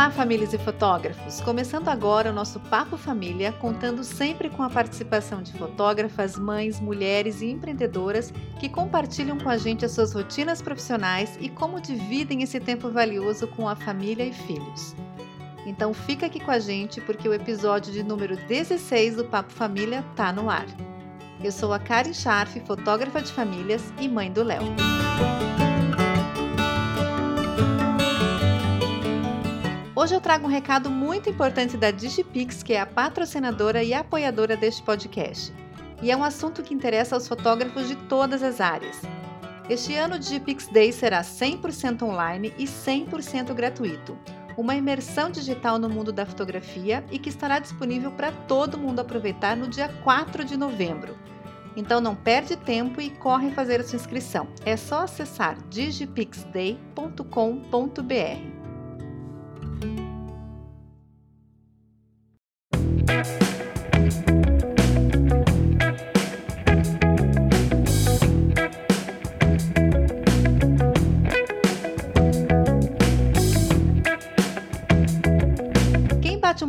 Olá, famílias e fotógrafos! Começando agora o nosso Papo Família, contando sempre com a participação de fotógrafas, mães, mulheres e empreendedoras que compartilham com a gente as suas rotinas profissionais e como dividem esse tempo valioso com a família e filhos. Então fica aqui com a gente porque o episódio de número 16 do Papo Família tá no ar. Eu sou a Karen Scharf, fotógrafa de famílias e mãe do Léo. Hoje eu trago um recado muito importante da Digipix, que é a patrocinadora e apoiadora deste podcast. E é um assunto que interessa aos fotógrafos de todas as áreas. Este ano o Digipix Day será 100% online e 100% gratuito. Uma imersão digital no mundo da fotografia e que estará disponível para todo mundo aproveitar no dia 4 de novembro. Então não perde tempo e corre fazer a sua inscrição. É só acessar digipixday.com.br.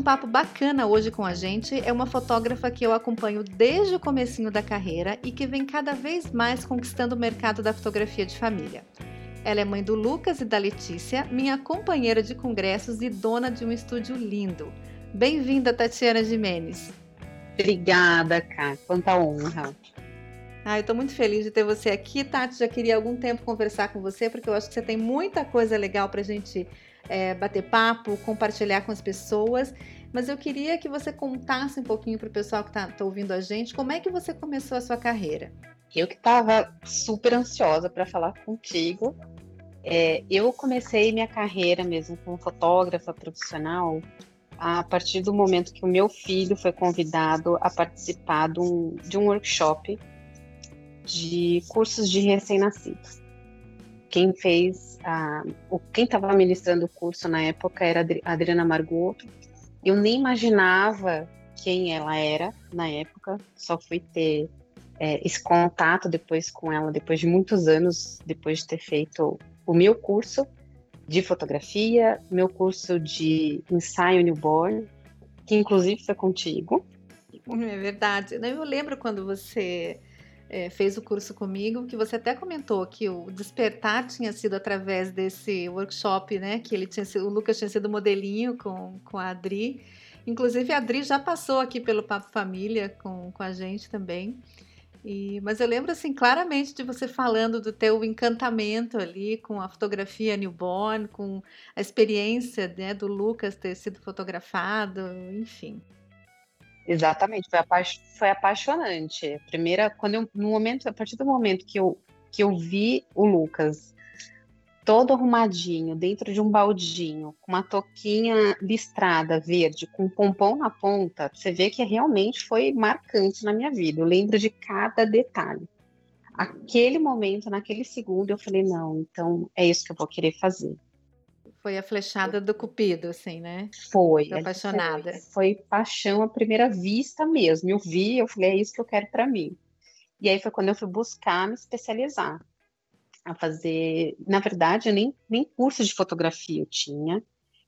um papo bacana hoje com a gente é uma fotógrafa que eu acompanho desde o comecinho da carreira e que vem cada vez mais conquistando o mercado da fotografia de família. Ela é mãe do Lucas e da Letícia, minha companheira de congressos e dona de um estúdio lindo. Bem-vinda, Tatiana Jimenez. Obrigada, Cá. Quanta honra. Ah, eu tô muito feliz de ter você aqui, Tati. Já queria algum tempo conversar com você, porque eu acho que você tem muita coisa legal pra gente é, bater papo, compartilhar com as pessoas. Mas eu queria que você contasse um pouquinho para o pessoal que está tá ouvindo a gente como é que você começou a sua carreira. Eu que estava super ansiosa para falar contigo. É, eu comecei minha carreira mesmo como fotógrafa profissional a partir do momento que o meu filho foi convidado a participar de um, de um workshop de cursos de recém-nascidos quem fez a, o quem estava ministrando o curso na época era a Adriana Margot. Eu nem imaginava quem ela era na época, só fui ter é, esse contato depois com ela, depois de muitos anos, depois de ter feito o meu curso de fotografia, meu curso de ensaio newborn, que inclusive foi contigo. É verdade. Eu lembro quando você é, fez o curso comigo, que você até comentou que o despertar tinha sido através desse workshop, né? Que ele tinha sido, o Lucas tinha sido modelinho com, com a Adri. Inclusive, a Adri já passou aqui pelo Papo Família com, com a gente também. E, mas eu lembro assim claramente de você falando do teu encantamento ali com a fotografia newborn, com a experiência né, do Lucas ter sido fotografado, enfim. Exatamente, foi, apa foi apaixonante. Primeira, quando eu, no momento, a partir do momento que eu, que eu vi o Lucas todo arrumadinho, dentro de um baldinho, com uma toquinha listrada verde, com um pompom na ponta, você vê que realmente foi marcante na minha vida. Eu lembro de cada detalhe. Aquele momento, naquele segundo, eu falei: não, então é isso que eu vou querer fazer. Foi a flechada do cupido, assim, né? Foi. Tô apaixonada. Foi, foi, paixão à primeira vista mesmo. Eu vi, eu falei, é isso que eu quero para mim. E aí foi quando eu fui buscar me especializar. A fazer, na verdade, nem, nem curso de fotografia eu tinha.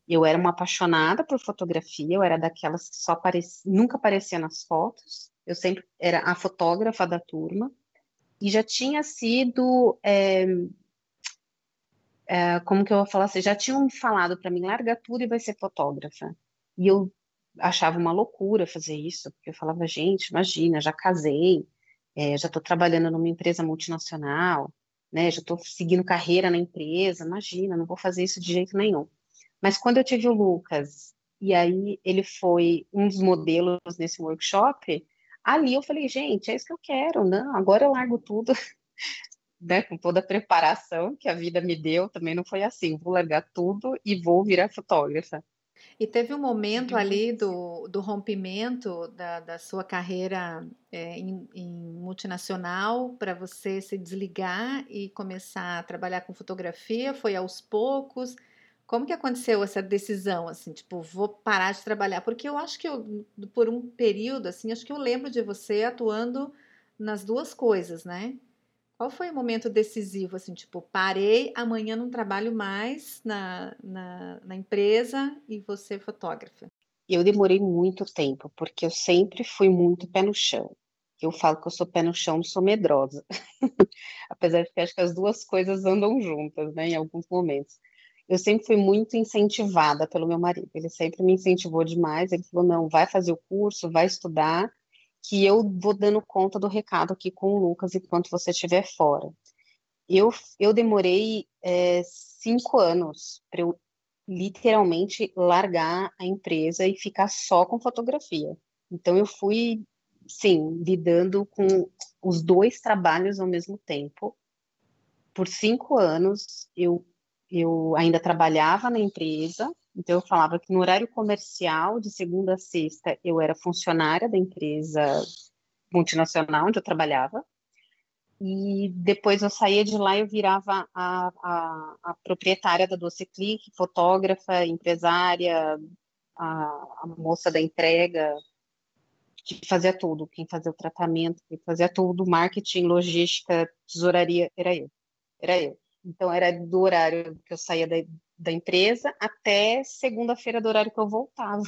Eu era uma apaixonada por fotografia, eu era daquelas que só aparecia, nunca aparecia nas fotos. Eu sempre era a fotógrafa da turma. E já tinha sido é, é, como que eu vou falar assim, já tinham falado para mim, larga tudo e vai ser fotógrafa. E eu achava uma loucura fazer isso, porque eu falava, gente, imagina, já casei, é, já estou trabalhando numa empresa multinacional, né, já estou seguindo carreira na empresa, imagina, não vou fazer isso de jeito nenhum. Mas quando eu tive o Lucas, e aí ele foi um dos modelos nesse workshop, ali eu falei, gente, é isso que eu quero, não, agora eu largo tudo, né, com toda a preparação que a vida me deu, também não foi assim, vou largar tudo e vou virar fotógrafa. E teve um momento ali do, do rompimento da, da sua carreira é, em, em, multinacional para você se desligar e começar a trabalhar com fotografia? Foi aos poucos? Como que aconteceu essa decisão, assim, tipo, vou parar de trabalhar? Porque eu acho que eu, por um período, assim, acho que eu lembro de você atuando nas duas coisas, né? Qual foi o momento decisivo, assim, tipo, parei, amanhã não trabalho mais na, na, na empresa e você fotógrafa? Eu demorei muito tempo, porque eu sempre fui muito pé no chão. Eu falo que eu sou pé no chão, não sou medrosa. Apesar de que acho que as duas coisas andam juntas, né, em alguns momentos. Eu sempre fui muito incentivada pelo meu marido. Ele sempre me incentivou demais. Ele falou: não, vai fazer o curso, vai estudar, que eu vou dando conta do recado aqui com o Lucas enquanto você estiver fora. Eu, eu demorei é, cinco anos para eu literalmente largar a empresa e ficar só com fotografia. Então eu fui, sim, lidando com os dois trabalhos ao mesmo tempo. Por cinco anos eu eu ainda trabalhava na empresa, então eu falava que no horário comercial, de segunda a sexta, eu era funcionária da empresa multinacional onde eu trabalhava, e depois eu saía de lá e eu virava a, a, a proprietária da Doce Clique, fotógrafa, empresária, a, a, moça da entrega, que fazia tudo, quem fazia o tratamento, quem fazia tudo, marketing, logística, tesouraria, era eu. Era eu. Então, era do horário que eu saía da, da empresa até segunda-feira do horário que eu voltava.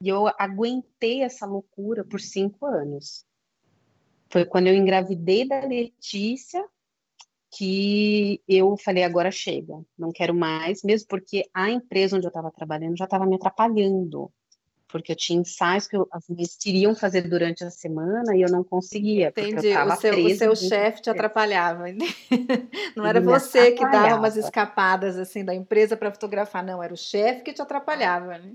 E eu aguentei essa loucura por cinco anos. Foi quando eu engravidei da Letícia que eu falei, agora chega, não quero mais, mesmo porque a empresa onde eu estava trabalhando já estava me atrapalhando porque eu tinha ensaios que eu, as meninas queriam fazer durante a semana e eu não conseguia. Entendi. o seu, o seu chefe te atrapalhava. Não era você que dava umas escapadas assim da empresa para fotografar, não, era o chefe que te atrapalhava. Né?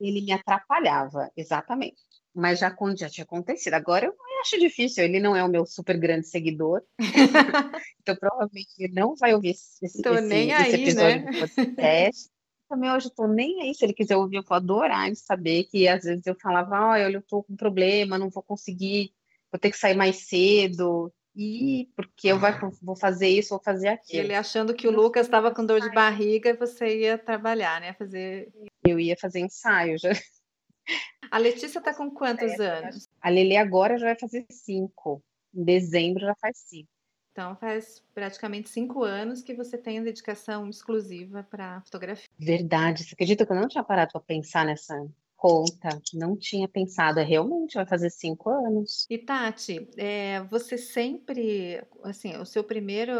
Ele me atrapalhava, exatamente. Mas já, já tinha acontecido. Agora eu acho difícil, ele não é o meu super grande seguidor. então provavelmente ele não vai ouvir esse, esse, nem esse aí, episódio né? do podcast também hoje eu tô nem aí. Se ele quiser ouvir, eu vou adorar saber que às vezes eu falava, olha, eu tô com problema, não vou conseguir, vou ter que sair mais cedo. E porque eu vai, vou fazer isso, vou fazer aquilo. Ele achando que o Lucas estava com dor de barriga e você ia trabalhar, né? Fazer. Eu ia fazer ensaio já. A Letícia está com quantos é, anos? A Lele agora já vai fazer cinco. Em dezembro já faz cinco. Então faz praticamente cinco anos que você tem dedicação exclusiva para fotografia. Verdade. Você acredita que eu não tinha parado para pensar nessa conta? Não tinha pensado. É, realmente vai fazer cinco anos. E Tati, é, você sempre, assim, o seu primeiro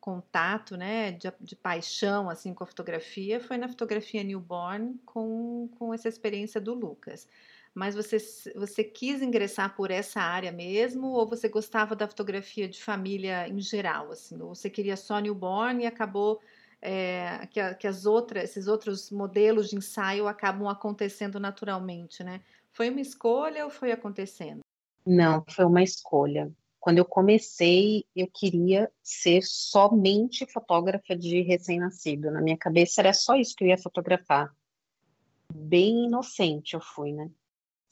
contato, né, de, de, paixão, assim, com a fotografia foi na fotografia newborn com, com essa experiência do Lucas mas você, você quis ingressar por essa área mesmo ou você gostava da fotografia de família em geral, assim, ou você queria só newborn e acabou é, que, que as outras, esses outros modelos de ensaio acabam acontecendo naturalmente, né? Foi uma escolha ou foi acontecendo? Não, foi uma escolha. Quando eu comecei, eu queria ser somente fotógrafa de recém-nascido. Na minha cabeça era só isso que eu ia fotografar. Bem inocente eu fui, né?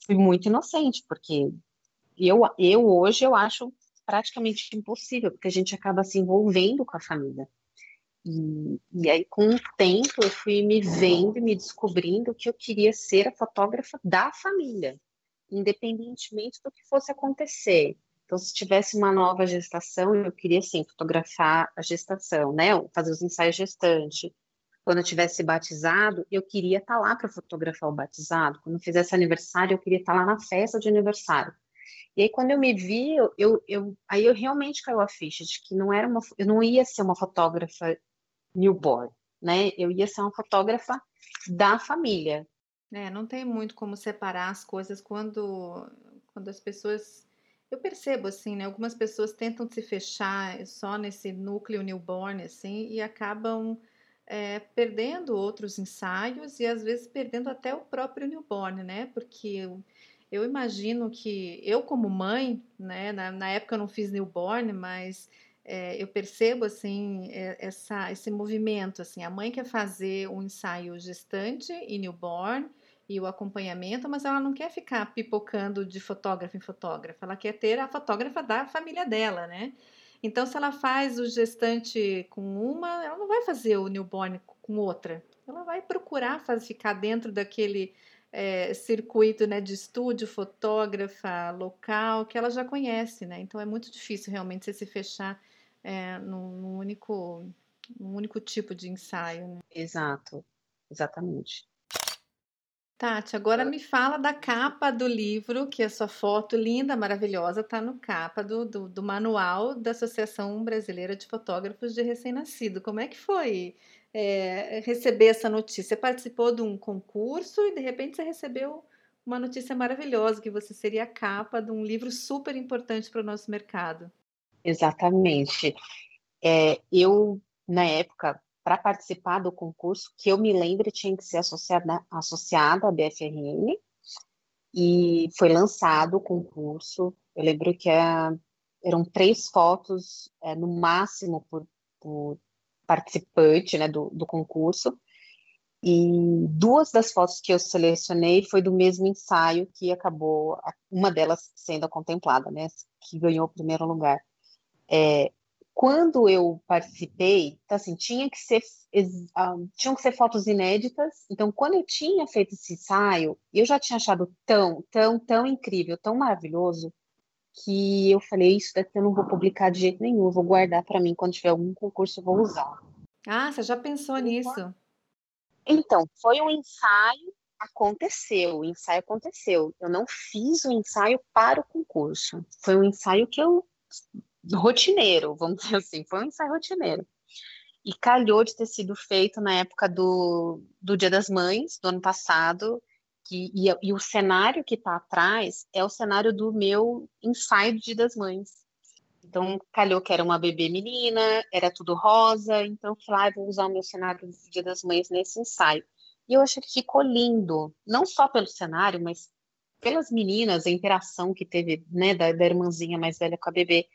Fui muito inocente, porque eu, eu hoje eu acho praticamente impossível, porque a gente acaba se envolvendo com a família. E, e aí, com o tempo, eu fui me vendo e me descobrindo que eu queria ser a fotógrafa da família, independentemente do que fosse acontecer. Então, se tivesse uma nova gestação, eu queria, sim, fotografar a gestação, né? Fazer os ensaios gestantes, quando eu tivesse batizado, eu queria estar tá lá para fotografar o batizado. Quando eu fizesse aniversário, eu queria estar tá lá na festa de aniversário. E aí, quando eu me vi, eu, eu, aí eu realmente caiu a ficha de que não era uma, eu não ia ser uma fotógrafa newborn, né? Eu ia ser uma fotógrafa da família. É, não tem muito como separar as coisas quando, quando as pessoas eu percebo assim, né? Algumas pessoas tentam se fechar só nesse núcleo newborn, assim, e acabam é, perdendo outros ensaios e às vezes perdendo até o próprio newborn, né? Porque eu, eu imagino que eu como mãe, né? Na, na época eu não fiz newborn, mas é, eu percebo assim essa, esse movimento, assim, a mãe quer fazer um ensaio gestante e newborn e o acompanhamento, mas ela não quer ficar pipocando de fotógrafo em fotógrafa, ela quer ter a fotógrafa da família dela, né? Então, se ela faz o gestante com uma, ela não vai fazer o newborn com outra. Ela vai procurar ficar dentro daquele é, circuito né, de estúdio, fotógrafa, local, que ela já conhece, né? Então é muito difícil realmente você se fechar é, num, num único, num único tipo de ensaio. Né? Exato, exatamente. Tati, agora me fala da capa do livro, que a sua foto linda, maravilhosa, está no capa do, do, do, manual da Associação Brasileira de Fotógrafos de Recém-Nascido. Como é que foi é, receber essa notícia? Você participou de um concurso e de repente você recebeu uma notícia maravilhosa, que você seria a capa de um livro super importante para o nosso mercado. Exatamente. É, eu, na época, para participar do concurso, que eu me lembro, tinha que ser associada, associada à BFRN, e foi lançado o concurso. Eu lembro que é, eram três fotos, é, no máximo, por, por participante né, do, do concurso, e duas das fotos que eu selecionei foi do mesmo ensaio que acabou, uma delas sendo contemplada, né, que ganhou o primeiro lugar. É, quando eu participei, então, assim, tinha que ser um, tinham que ser fotos inéditas. Então, quando eu tinha feito esse ensaio, eu já tinha achado tão, tão, tão incrível, tão maravilhoso, que eu falei isso daqui eu não vou publicar de jeito nenhum, eu vou guardar para mim quando tiver algum concurso eu vou usar. Ah, você já pensou nisso? Então, foi um ensaio, aconteceu, o ensaio aconteceu. Eu não fiz o ensaio para o concurso. Foi um ensaio que eu rotineiro, vamos dizer assim, foi um ensaio rotineiro. E calhou de ter sido feito na época do, do Dia das Mães, do ano passado, que, e, e o cenário que está atrás é o cenário do meu ensaio do Dia das Mães. Então, calhou que era uma bebê menina, era tudo rosa, então falei, ah, vou usar o meu cenário do Dia das Mães nesse ensaio. E eu achei que ficou lindo, não só pelo cenário, mas pelas meninas, a interação que teve, né, da, da irmãzinha mais velha com a bebê.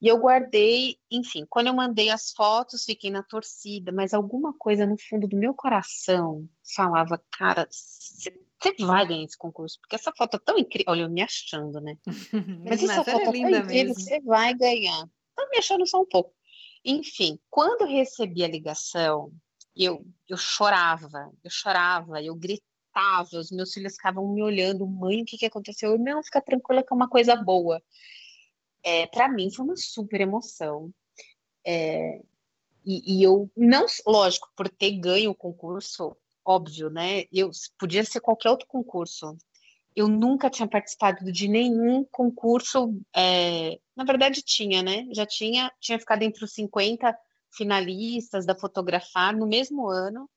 E eu guardei, enfim, quando eu mandei as fotos, fiquei na torcida, mas alguma coisa no fundo do meu coração falava, cara, você vai ganhar esse concurso, porque essa foto é tão incrível. Olha, eu me achando, né? Mas essa foto é tão incrível, você vai ganhar. Tô me achando só um pouco. Enfim, quando eu recebi a ligação, eu, eu chorava, eu chorava, eu gritava, os meus filhos ficavam me olhando, mãe, o que, que aconteceu? Eu, não, fica tranquila que é uma coisa boa é, para mim foi uma super emoção. É, e, e, eu não, lógico, por ter ganho o concurso, óbvio, né? Eu podia ser qualquer outro concurso. Eu nunca tinha participado de nenhum concurso. É, na verdade, tinha, né? Já tinha, tinha ficado entre os 50 finalistas da Fotografar no mesmo ano,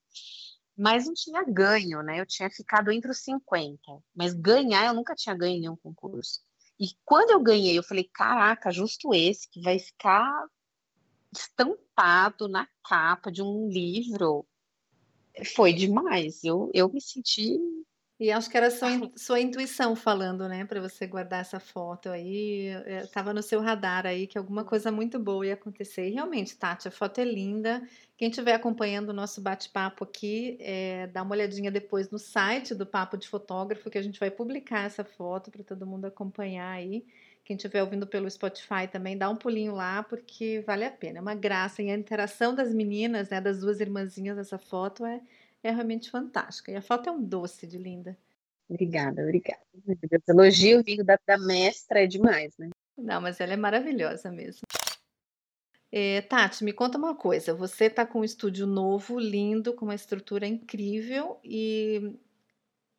mas não tinha ganho, né? Eu tinha ficado entre os 50, mas ganhar eu nunca tinha ganho nenhum concurso. E quando eu ganhei, eu falei, caraca, justo esse que vai ficar estampado na capa de um livro. Foi demais. Eu, eu me senti e acho que era sua, sua intuição falando, né, para você guardar essa foto aí. Estava no seu radar aí que alguma coisa muito boa ia acontecer. E realmente, Tati, a foto é linda. Quem estiver acompanhando o nosso bate-papo aqui, é, dá uma olhadinha depois no site do Papo de Fotógrafo, que a gente vai publicar essa foto para todo mundo acompanhar aí. Quem estiver ouvindo pelo Spotify também, dá um pulinho lá, porque vale a pena. É uma graça. E a interação das meninas, né, das duas irmãzinhas nessa foto é é realmente fantástica. E a foto é um doce de linda. Obrigada, obrigada. Esse elogio vindo da, da mestra é demais, né? Não, mas ela é maravilhosa mesmo. É, Tati, me conta uma coisa. Você está com um estúdio novo, lindo, com uma estrutura incrível e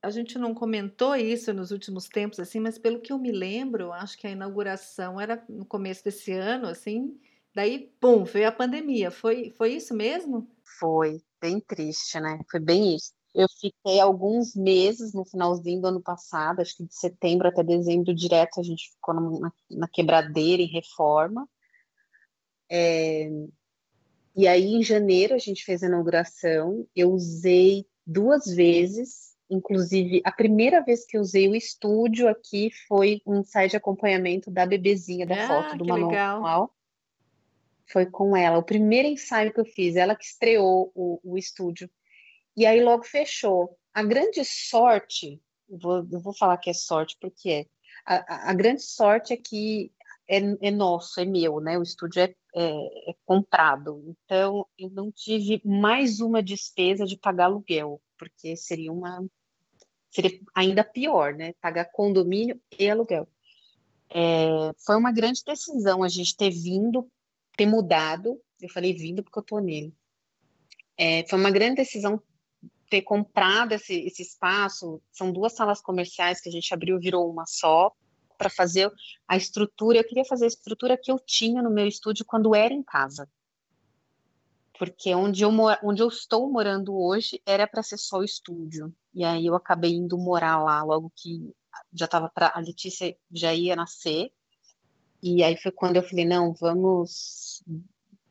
a gente não comentou isso nos últimos tempos, assim, mas pelo que eu me lembro, acho que a inauguração era no começo desse ano, assim. Daí, pum, veio a pandemia. Foi, foi isso mesmo? Foi bem triste, né? Foi bem isso. Eu fiquei alguns meses no finalzinho do ano passado, acho que de setembro até dezembro direto, a gente ficou na, na quebradeira em reforma. É, e aí, em janeiro, a gente fez a inauguração. Eu usei duas vezes, inclusive, a primeira vez que eu usei o estúdio aqui foi um ensaio de acompanhamento da bebezinha da ah, foto do manual. Legal foi com ela. O primeiro ensaio que eu fiz, ela que estreou o, o estúdio. E aí logo fechou. A grande sorte, vou, eu vou falar que é sorte porque é. A, a grande sorte é que é, é, nosso, é meu, né? O estúdio é, é, é, comprado. Então, eu não tive mais uma despesa de pagar aluguel, porque seria uma. Seria ainda pior, né? Pagar condomínio e aluguel. É, foi uma grande decisão a gente ter vindo ter mudado. Eu falei vindo porque eu tô nele. É, foi uma grande decisão ter comprado esse, esse espaço. São duas salas comerciais que a gente abriu, virou uma só para fazer a estrutura. Eu queria fazer a estrutura que eu tinha no meu estúdio quando era em casa. Porque onde eu, onde eu estou morando hoje era para ser só o estúdio. E aí eu acabei indo morar lá logo que já estava para a Letícia já ia nascer. E aí foi quando eu falei, não, vamos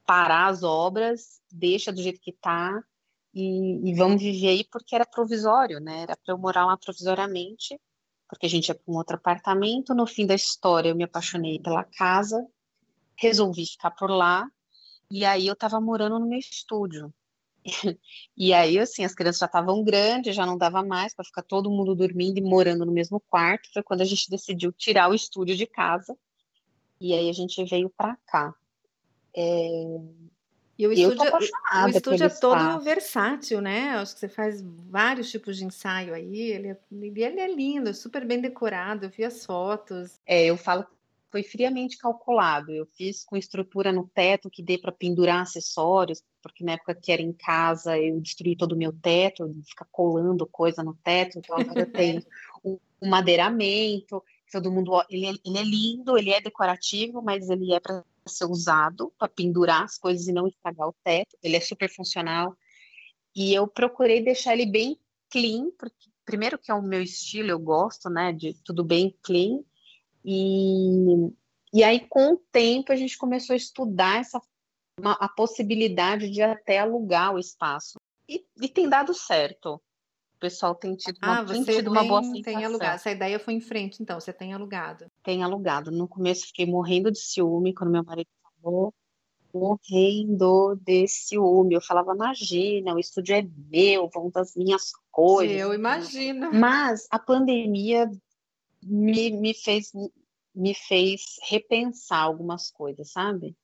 parar as obras, deixa do jeito que está e, e, vamos viver aí porque era provisório, né? Era para eu morar lá provisoriamente, porque a gente ia para um outro apartamento. No fim da história, eu me apaixonei pela casa, resolvi ficar por lá e aí eu estava morando no meu estúdio. E aí, assim, as crianças já estavam grandes, já não dava mais para ficar todo mundo dormindo e morando no mesmo quarto. Foi quando a gente decidiu tirar o estúdio de casa. E aí a gente veio para cá. É... E o estúdio, o estúdio é todo espaço. versátil, né? Acho que você faz vários tipos de ensaio aí. Ele é, ele é lindo, é super bem decorado. Eu vi as fotos. É, eu falo foi friamente calculado. Eu fiz com estrutura no teto que dê para pendurar acessórios, porque na época que era em casa eu destruí todo o meu teto, ficar colando coisa no teto. Então agora eu tenho um, um madeiramento. Todo mundo, ele é, ele é lindo, ele é decorativo, mas ele é para ser usado para pendurar as coisas e não estragar o teto. Ele é super funcional. E eu procurei deixar ele bem clean, porque primeiro que é o meu estilo, eu gosto, né, de tudo bem clean. E, e aí, com o tempo, a gente começou a estudar essa, uma, a possibilidade de até alugar o espaço. E, e tem dado certo. O pessoal tem tido uma, ah, tem tido uma boa aceitação. Tem alugado. Essa ideia foi em frente, então, você tem alugado. Tem alugado. No começo fiquei morrendo de ciúme quando meu marido falou, morrendo de ciúme. Eu falava, imagina, o estúdio é meu, vão das minhas coisas. Eu imagino. Mas a pandemia me, me fez me fez repensar algumas coisas, sabe?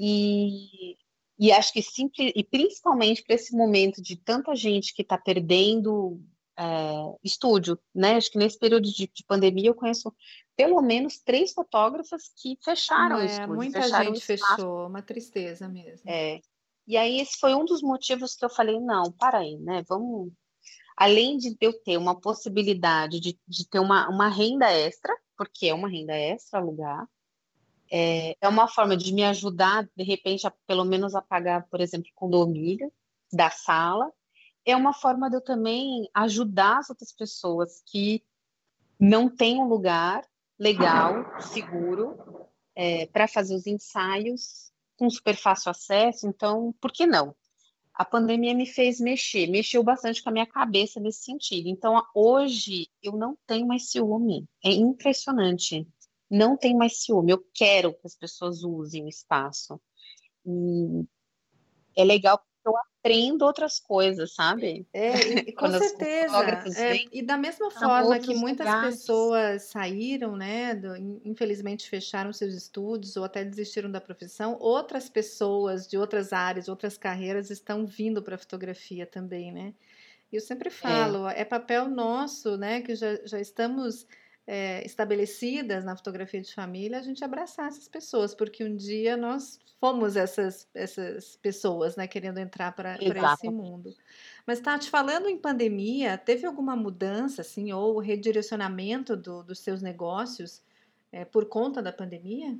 E, e acho que simples, e principalmente para esse momento de tanta gente que está perdendo é, estúdio, né? Acho que nesse período de, de, pandemia eu conheço pelo menos três fotógrafas que fecharam é, o estúdio. Muita gente fechou, uma tristeza mesmo. É. E aí esse foi um dos motivos que eu falei, não, para aí, né? Vamos além de eu ter uma possibilidade de, de ter uma, uma renda extra, porque é uma renda extra alugar, é, é uma forma de me ajudar, de repente, a, pelo menos a pagar, por exemplo, condomínio da sala, é uma forma de eu também ajudar as outras pessoas que não têm um lugar legal, seguro, é, para fazer os ensaios com super fácil acesso. Então, por que não? a pandemia me fez mexer, mexeu bastante com a minha cabeça nesse sentido. Então, hoje, eu não tenho mais ciúme. É impressionante. Não tenho mais ciúme. Eu quero que as pessoas usem o espaço. E é legal eu aprendo outras coisas, sabe? É, e, com certeza. É, e da mesma forma que muitas lugares. pessoas saíram, né, do, infelizmente fecharam seus estudos ou até desistiram da profissão, outras pessoas de outras áreas, outras carreiras estão vindo para a fotografia também, né? Eu sempre é. falo, é, é papel nosso, né, que já, já estamos é, estabelecidas na fotografia de família, a gente abraçar essas pessoas, porque um dia nós fomos essas, essas pessoas, né, querendo entrar para esse mundo. Mas, Tati, falando em pandemia, teve alguma mudança, assim, ou redirecionamento do, dos seus negócios é, por conta da pandemia?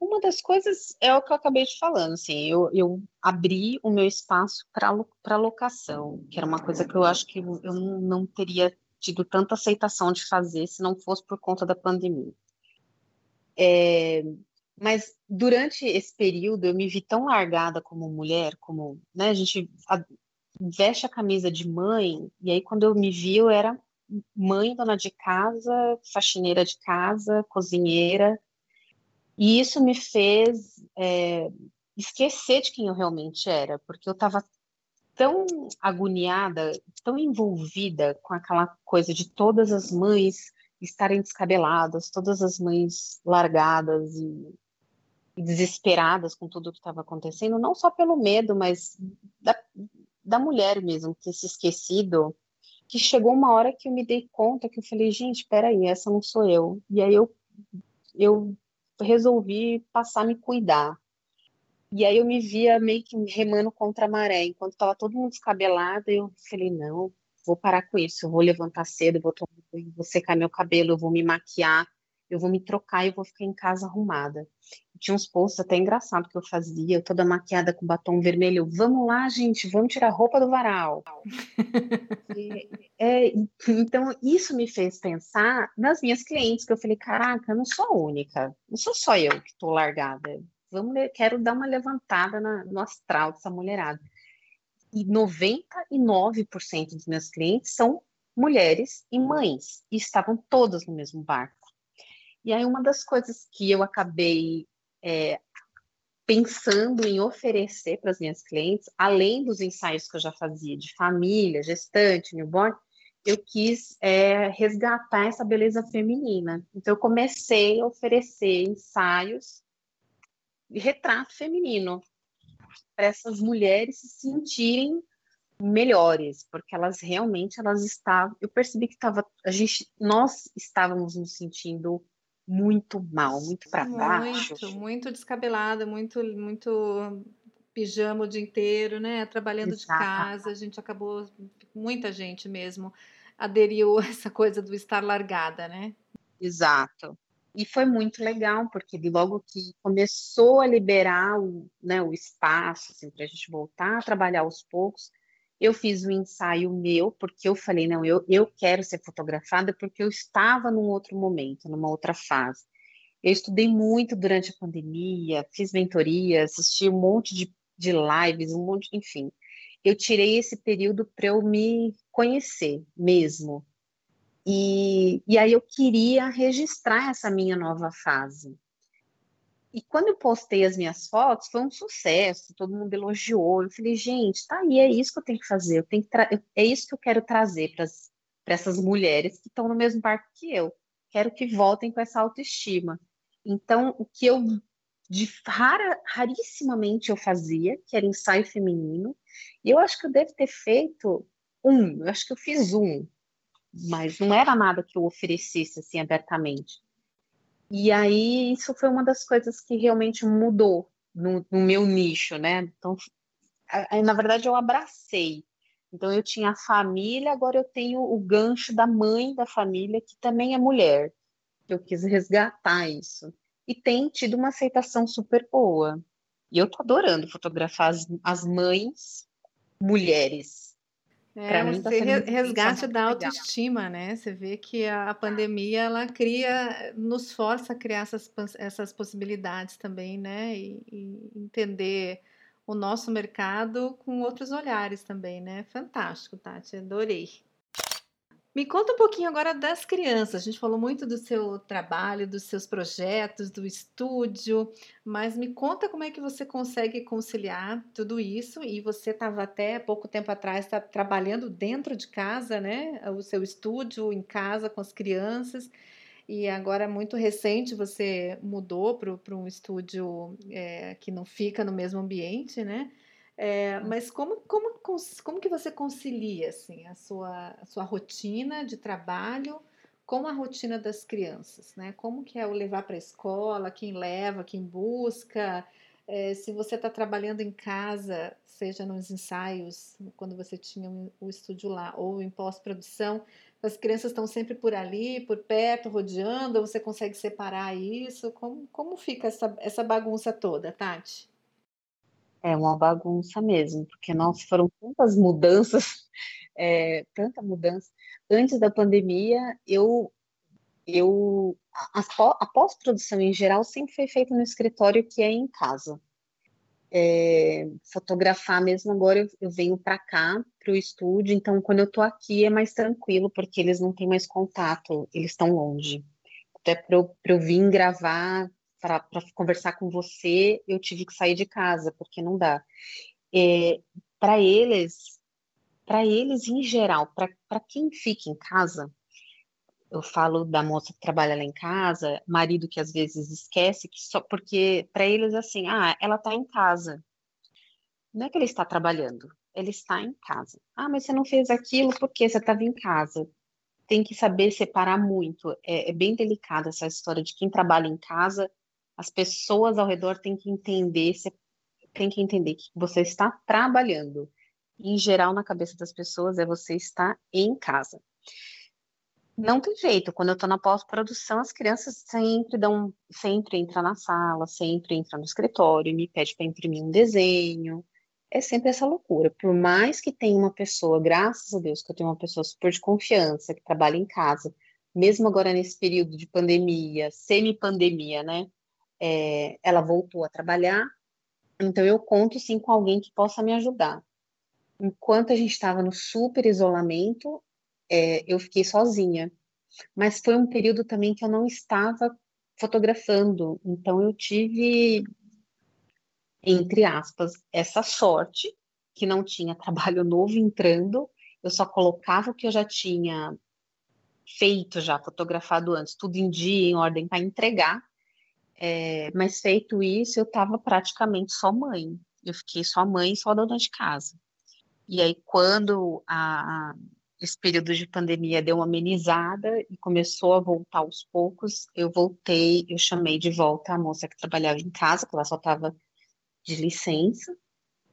Uma das coisas é o que eu acabei de falando, assim, eu, eu abri o meu espaço para locação, que era uma coisa que eu acho que eu não teria tido tanta aceitação de fazer se não fosse por conta da pandemia. É, mas durante esse período eu me vi tão largada como mulher, como né, a gente a, veste a camisa de mãe, e aí quando eu me vi eu era mãe, dona de casa, faxineira de casa, cozinheira, e isso me fez é, esquecer de quem eu realmente era, porque eu estava tão agoniada, tão envolvida com aquela coisa de todas as mães estarem descabeladas, todas as mães largadas e, e desesperadas com tudo o que estava acontecendo, não só pelo medo, mas da, da mulher mesmo ter se esquecido, que chegou uma hora que eu me dei conta que eu falei, gente, peraí, essa não sou eu. E aí eu, eu resolvi passar a me cuidar. E aí eu me via meio que remando contra a maré. Enquanto estava todo mundo descabelado, eu falei, não, vou parar com isso. Eu vou levantar cedo, vou, tomar, vou secar meu cabelo, eu vou me maquiar, eu vou me trocar e vou ficar em casa arrumada. Tinha uns posts até engraçados que eu fazia, eu toda maquiada com batom vermelho. Vamos lá, gente, vamos tirar a roupa do varal. e, é, então, isso me fez pensar nas minhas clientes, que eu falei, caraca, eu não sou a única, não sou só eu que estou largada. Vamos, quero dar uma levantada na, no astral dessa mulherada. E 99% dos meus clientes são mulheres e mães, e estavam todas no mesmo barco. E aí, uma das coisas que eu acabei é, pensando em oferecer para as minhas clientes, além dos ensaios que eu já fazia de família, gestante, newborn, eu quis é, resgatar essa beleza feminina. Então, eu comecei a oferecer ensaios retrato feminino para essas mulheres se sentirem melhores, porque elas realmente elas estavam, eu percebi que estava a gente nós estávamos nos sentindo muito mal, muito para baixo. Muito, muito descabelada, muito, muito pijama o dia inteiro, né? Trabalhando Exato. de casa, a gente acabou, muita gente mesmo aderiu a essa coisa do estar largada, né? Exato. E foi muito legal, porque logo que começou a liberar o, né, o espaço assim, para a gente voltar a trabalhar aos poucos, eu fiz um ensaio meu, porque eu falei, não, eu, eu quero ser fotografada porque eu estava num outro momento, numa outra fase. Eu estudei muito durante a pandemia, fiz mentoria, assisti um monte de, de lives, um monte, enfim. Eu tirei esse período para eu me conhecer mesmo. E, e aí eu queria registrar essa minha nova fase. E quando eu postei as minhas fotos, foi um sucesso, todo mundo elogiou. Eu falei, gente, tá aí, é isso que eu tenho que fazer. Eu tenho que é isso que eu quero trazer para essas mulheres que estão no mesmo barco que eu. Quero que voltem com essa autoestima. Então, o que eu de rara, rarissimamente eu fazia, que era ensaio feminino, e eu acho que eu devo ter feito um, eu acho que eu fiz um, mas não era nada que eu oferecesse assim abertamente. E aí isso foi uma das coisas que realmente mudou no, no meu nicho, né? Então, aí, na verdade, eu abracei. Então, eu tinha a família, agora eu tenho o gancho da mãe da família, que também é mulher. Eu quis resgatar isso. E tem tido uma aceitação super boa. E eu tô adorando fotografar as, as mães mulheres é, mim, tá resgate da autoestima, né? Você vê que a pandemia ela cria, nos força a criar essas, essas possibilidades também, né? E, e entender o nosso mercado com outros olhares também, né? Fantástico, Tati, adorei. Me conta um pouquinho agora das crianças. A gente falou muito do seu trabalho, dos seus projetos, do estúdio, mas me conta como é que você consegue conciliar tudo isso. E você estava até pouco tempo atrás tá trabalhando dentro de casa, né? O seu estúdio em casa com as crianças. E agora, muito recente, você mudou para um estúdio é, que não fica no mesmo ambiente, né? É, mas como, como, como que você concilia assim, a, sua, a sua rotina de trabalho com a rotina das crianças? Né? Como que é o levar para a escola, quem leva, quem busca? É, se você está trabalhando em casa, seja nos ensaios, quando você tinha o estúdio lá, ou em pós-produção, as crianças estão sempre por ali, por perto, rodeando, você consegue separar isso? Como, como fica essa, essa bagunça toda, Tati? É uma bagunça mesmo, porque nós foram tantas mudanças, é, tanta mudança. Antes da pandemia, eu, eu a, a pós-produção em geral sempre foi feita no escritório que é em casa. É, fotografar mesmo agora eu, eu venho para cá para o estúdio, então quando eu estou aqui é mais tranquilo porque eles não têm mais contato, eles estão longe. Até para eu, eu vir gravar para conversar com você, eu tive que sair de casa, porque não dá. É, para eles, para eles em geral, para quem fica em casa, eu falo da moça que trabalha lá em casa, marido que às vezes esquece que só porque para eles assim, ah, ela está em casa. Não é que ele está trabalhando, ele está em casa. Ah, mas você não fez aquilo porque você estava em casa. Tem que saber separar muito. É, é bem delicada essa história de quem trabalha em casa As pessoas ao redor têm que entender, tem que entender que você está trabalhando. Em geral, na cabeça das pessoas, é você estar em casa. Não tem jeito, quando eu estou na pós-produção, as crianças sempre dão, sempre entram na sala, sempre entram no escritório, me pede para imprimir um desenho. É sempre essa loucura. Por mais que tenha uma pessoa, graças a Deus, que eu tenho uma pessoa super de confiança, que trabalha em casa, mesmo agora nesse período de pandemia, semi-pandemia, né? É, ela voltou a trabalhar, então eu conto sim com alguém que possa me ajudar. Enquanto a gente estava no super isolamento, é, eu fiquei sozinha. Mas foi um período também que eu não estava fotografando, então eu tive, entre aspas, essa sorte que não tinha trabalho novo entrando, eu só colocava o que eu já tinha feito, já fotografado antes, tudo em dia, em ordem para entregar. É, mas feito isso, eu estava praticamente só mãe. Eu fiquei só mãe, só dona de casa. E aí, quando a, esse período de pandemia deu uma amenizada e começou a voltar aos poucos, eu voltei, eu chamei de volta a moça que trabalhava em casa, que ela só estava de licença,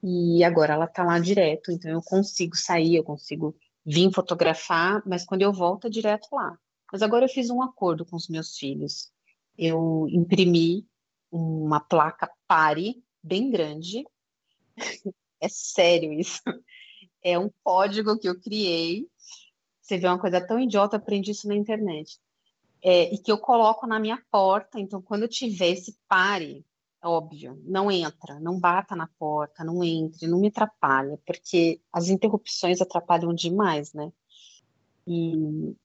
e agora ela está lá direto, então eu consigo sair, eu consigo vir fotografar, mas quando eu volto é direto lá. Mas agora eu fiz um acordo com os meus filhos. Eu imprimi uma placa pare bem grande. é sério isso. É um código que eu criei você vê uma coisa tão idiota, aprendi isso na internet. É, e que eu coloco na minha porta, então quando eu tiver esse pare, óbvio, não entra, não bata na porta, não entre, não me atrapalha, porque as interrupções atrapalham demais, né? E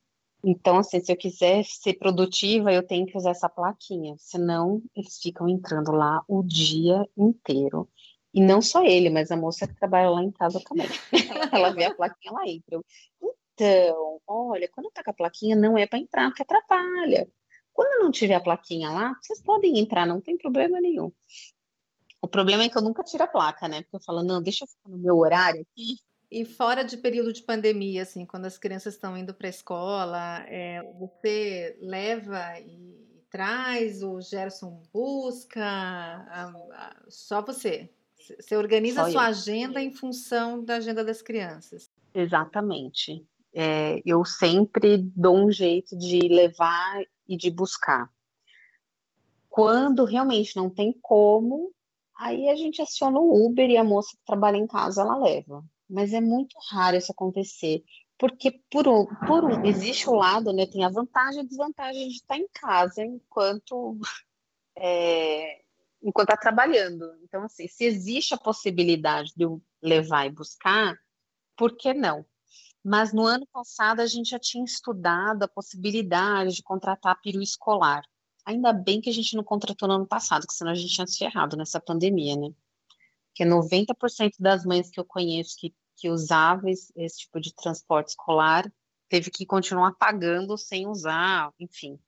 então, assim, se eu quiser ser produtiva, eu tenho que usar essa plaquinha, senão eles ficam entrando lá o dia inteiro. E não só ele, mas a moça que trabalha lá em casa também. ela vê a plaquinha, ela entra. Então, olha, quando tá com a plaquinha, não é para entrar, porque atrapalha. Quando não tiver a plaquinha lá, vocês podem entrar, não tem problema nenhum. O problema é que eu nunca tiro a placa, né? Porque eu falo, não, deixa eu ficar no meu horário aqui. E fora de período de pandemia, assim, quando as crianças estão indo para a escola, é, você leva e traz, o Gerson busca, a, a, só você. Você organiza só a sua eu. agenda em função da agenda das crianças. Exatamente é, eu sempre dou um jeito de levar e de buscar. Quando realmente não tem como, aí a gente aciona o Uber e a moça que trabalha em casa ela leva. Mas é muito raro isso acontecer, porque por um, por um existe o lado, né? Tem a vantagem e a desvantagem de estar em casa enquanto é, enquanto está trabalhando. Então, assim, se existe a possibilidade de eu levar e buscar, por que não? Mas no ano passado a gente já tinha estudado a possibilidade de contratar peru escolar. Ainda bem que a gente não contratou no ano passado, porque senão a gente tinha se ferrado nessa pandemia, né? Porque 90% das mães que eu conheço que, que usavam esse, esse tipo de transporte escolar teve que continuar pagando sem usar, enfim.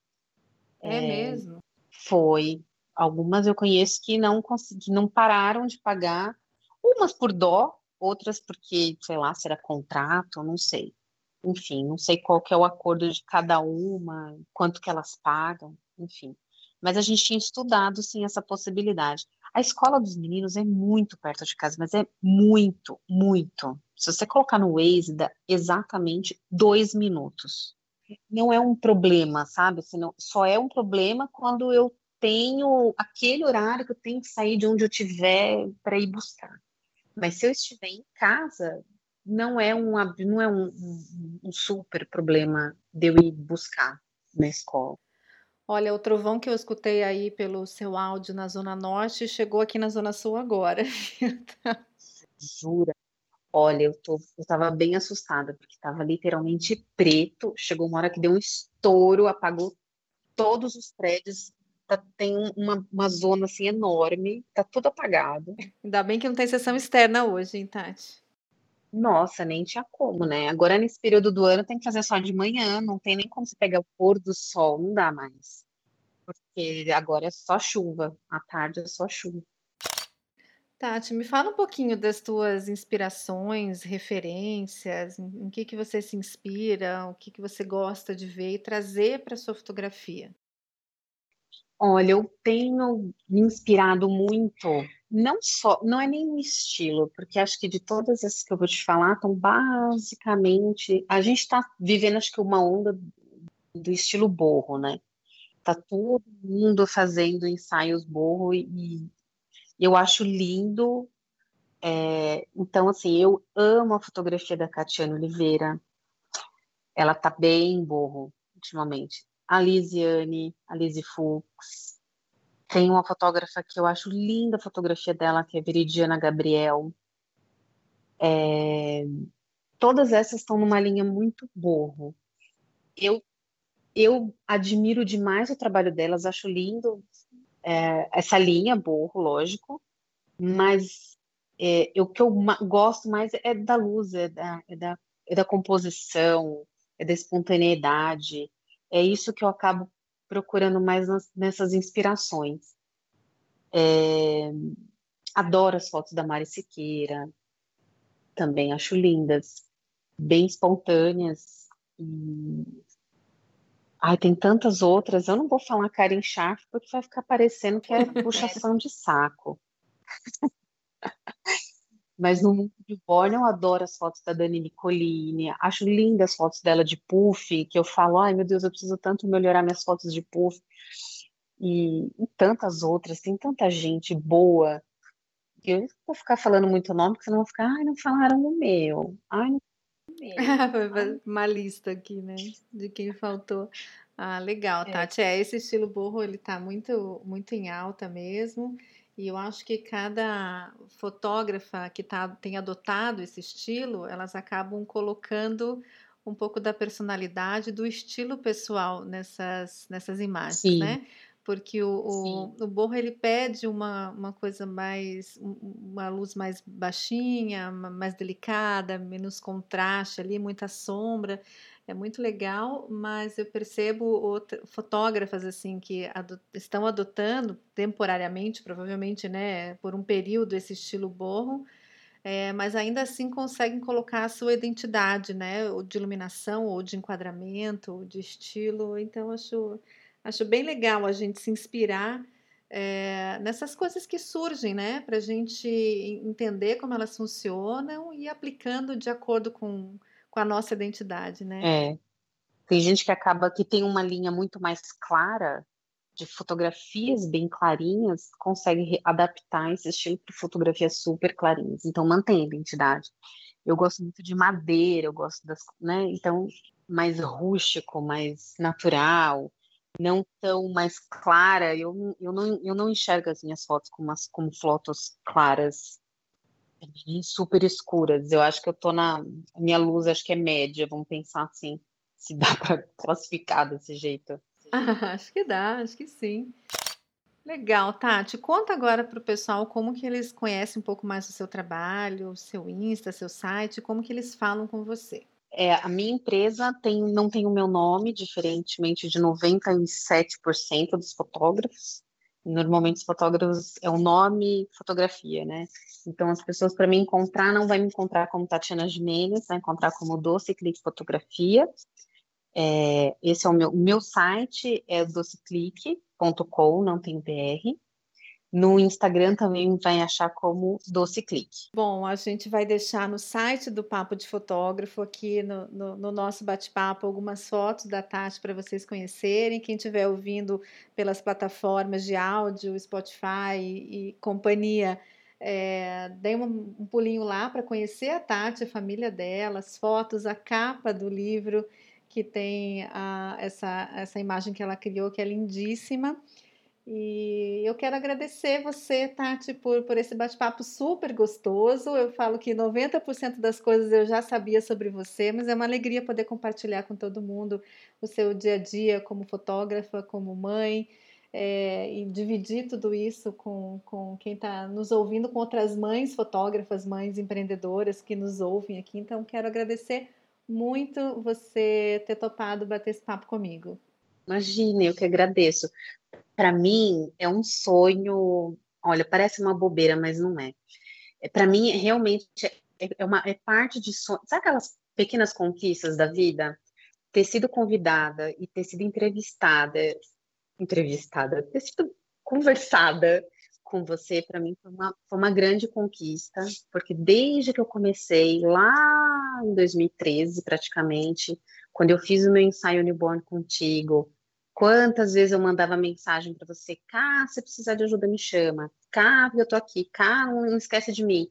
É, é mesmo? Foi. Algumas eu conheço que não consegui, não pararam de pagar, umas por dó, outras porque, sei lá, será contrato, não sei. Enfim, não sei qual que é o acordo de cada uma, quanto que elas pagam, enfim. Mas a gente tinha estudado, sim, essa possibilidade. A escola dos meninos é muito perto de casa, mas é muito, muito. Se você colocar no Waze, dá exatamente dois minutos. Não é um problema, sabe? Senão, só é um problema quando eu tenho aquele horário que eu tenho que sair de onde eu estiver para ir buscar. Mas se eu estiver em casa, não é um, não é um, um super problema de eu ir buscar na escola. Olha, o trovão que eu escutei aí pelo seu áudio na Zona Norte chegou aqui na Zona Sul agora. Jura? Olha, eu, tô, eu tava bem assustada, porque tava literalmente preto. Chegou uma hora que deu um estouro, apagou todos os prédios tá, tem uma, uma zona assim enorme, tá tudo apagado. Ainda bem que não tem sessão externa hoje, hein, Tati? Nossa, nem tinha como, né? Agora, nesse período do ano, tem que fazer só de manhã, não tem nem como você pegar o pôr do sol, não dá mais. Porque agora é só chuva, à tarde é só chuva. Tati, me fala um pouquinho das tuas inspirações, referências, em, em que, que você se inspira, o que, que você gosta de ver e trazer para sua fotografia. Olha, eu tenho me inspirado muito, não só, não é nem o estilo, porque acho que de todas essas que eu vou te falar, estão basicamente. A gente está vivendo, acho que, uma onda do estilo borro, né? Tá todo mundo fazendo ensaios borro e, e eu acho lindo. É, então, assim, eu amo a fotografia da Catiana Oliveira. Ela tá bem borro ultimamente a Lisiane, a Lizzie Fuchs. Tem uma fotógrafa que eu acho linda a fotografia dela, que é Veridiana Gabriel. É... Todas essas estão numa linha muito borro. Eu, eu admiro demais o trabalho delas, acho lindo é, essa linha borro, lógico, mas é, o que eu gosto mais é da luz, é da, é da, é da composição, é da espontaneidade, é isso que eu acabo procurando mais nas, nessas inspirações. É, adoro as fotos da Mari Siqueira, também acho lindas, bem espontâneas. E... Ai, tem tantas outras. Eu não vou falar Karen Sharp porque vai ficar parecendo que é puxação de saco. Mas no mundo de Born eu adoro as fotos da Dani Nicolini, acho lindas as fotos dela de puff, que eu falo, ai meu Deus, eu preciso tanto melhorar minhas fotos de puff. E, e tantas outras, tem tanta gente boa. Eu não vou ficar falando muito nome, porque senão vão ficar, ai, não falaram o meu. Ai, não Foi uma lista aqui, né? De quem faltou. Ah, legal, é. Tati. É, esse estilo burro, ele tá muito, muito em alta mesmo. E eu acho que cada fotógrafa que tá, tem adotado esse estilo, elas acabam colocando um pouco da personalidade, do estilo pessoal nessas, nessas imagens, Sim. né? Porque o, o, o, borro ele pede uma, uma coisa mais, uma luz mais baixinha, mais delicada, menos contraste ali, muita sombra é muito legal, mas eu percebo outra, fotógrafas assim que adot, estão adotando temporariamente, provavelmente, né, por um período esse estilo borro, é, mas ainda assim conseguem colocar a sua identidade, né, ou de iluminação, ou de enquadramento, ou de estilo. Então acho acho bem legal a gente se inspirar é, nessas coisas que surgem, né, para a gente entender como elas funcionam e aplicando de acordo com com a nossa identidade, né? É. Tem gente que acaba que tem uma linha muito mais clara de fotografias bem clarinhas, consegue adaptar esse estilo para fotografias super clarinhas. Então mantém a identidade. Eu gosto muito de madeira, eu gosto das, né? Então mais rústico, mais natural, não tão mais clara. Eu, eu, não, eu não enxergo as minhas fotos como, as, como fotos claras super escuras. Eu acho que eu tô na. A minha luz acho que é média, vamos pensar assim, se dá para classificar desse jeito. Ah, acho que dá, acho que sim. Legal, Tati. Conta agora para o pessoal como que eles conhecem um pouco mais do seu trabalho, seu Insta, seu site, como que eles falam com você. É, a minha empresa tem, não tem o meu nome, diferentemente de 97% dos fotógrafos. Normalmente os fotógrafos é o nome fotografia, né? Então as pessoas para me encontrar não vai me encontrar como Tatiana Jimenez, vai encontrar como Doce Clique Fotografia. É, esse é o meu, meu site, é doceclique.com, não tem BR. No Instagram também vai achar como Doce Clique. Bom, a gente vai deixar no site do Papo de Fotógrafo, aqui no, no, no nosso bate-papo, algumas fotos da Tati para vocês conhecerem. Quem estiver ouvindo pelas plataformas de áudio, Spotify e, e companhia, é, um, um pulinho lá para conhecer a Tati, a família dela, as fotos, a capa do livro que tem a, essa, essa imagem que ela criou, que é lindíssima. E eu quero agradecer você, Tati, por, por esse bate-papo super gostoso. Eu falo que 90% das coisas eu já sabia sobre você, mas é uma alegria poder compartilhar com todo mundo o seu dia a dia como fotógrafa, como mãe, é, e dividir tudo isso com, com quem está nos ouvindo, com outras mães fotógrafas, mães empreendedoras que nos ouvem aqui. Então, quero agradecer muito você ter topado bater esse papo comigo. Imagina, eu que agradeço para mim é um sonho. Olha, parece uma bobeira, mas não é. é para mim, realmente é, é, uma, é parte de sonho. Sabe aquelas pequenas conquistas da vida? Ter sido convidada e ter sido entrevistada entrevistada, ter sido conversada com você, para mim foi uma, foi uma grande conquista, porque desde que eu comecei lá em 2013, praticamente, quando eu fiz o meu ensaio newborn contigo, quantas vezes eu mandava mensagem para você, cá, se precisar de ajuda, me chama, cá, eu tô aqui, cá, não esquece de mim.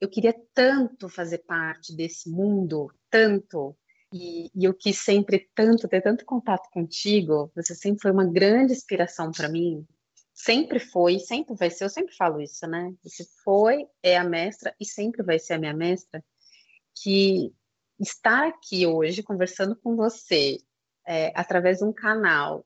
Eu queria tanto fazer parte desse mundo, tanto, e, e, eu quis sempre tanto ter tanto contato contigo. Você sempre foi uma grande inspiração para mim. Sempre foi, sempre vai ser. Eu sempre falo isso, né? Você foi, é a mestra e sempre vai ser a minha mestra. Que estar aqui hoje conversando com você é, através de um canal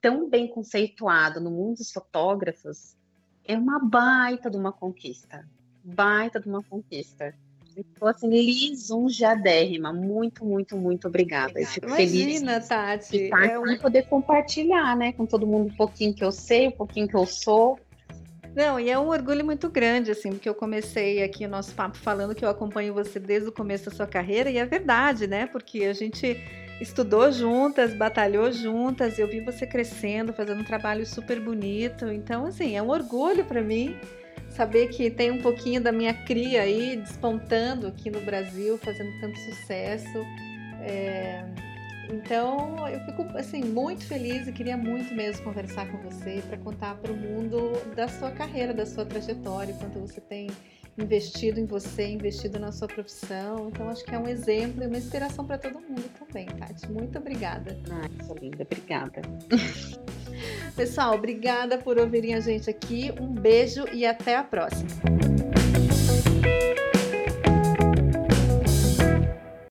tão bem conceituado no mundo dos fotógrafos é uma baita de uma conquista. Baita de uma conquista. Então, assim, lisonjadérrima. Muito, muito, muito obrigada. Eu fico Imagina, feliz Tati. De estar é um... poder compartilhar, né, com todo mundo um pouquinho que eu sei, um pouquinho que eu sou. Não, e é um orgulho muito grande, assim, porque eu comecei aqui o nosso papo falando que eu acompanho você desde o começo da sua carreira, e é verdade, né? Porque a gente estudou juntas, batalhou juntas, eu vi você crescendo, fazendo um trabalho super bonito. Então, assim, é um orgulho para mim saber que tem um pouquinho da minha cria aí despontando aqui no Brasil, fazendo tanto sucesso. É... Então eu fico assim muito feliz e queria muito mesmo conversar com você para contar para o mundo da sua carreira, da sua trajetória, quanto você tem investido em você, investido na sua profissão. Então acho que é um exemplo e uma inspiração para todo mundo também, Tati. Muito obrigada. Sua linda, obrigada. Pessoal, obrigada por ouvirem a gente aqui. Um beijo e até a próxima.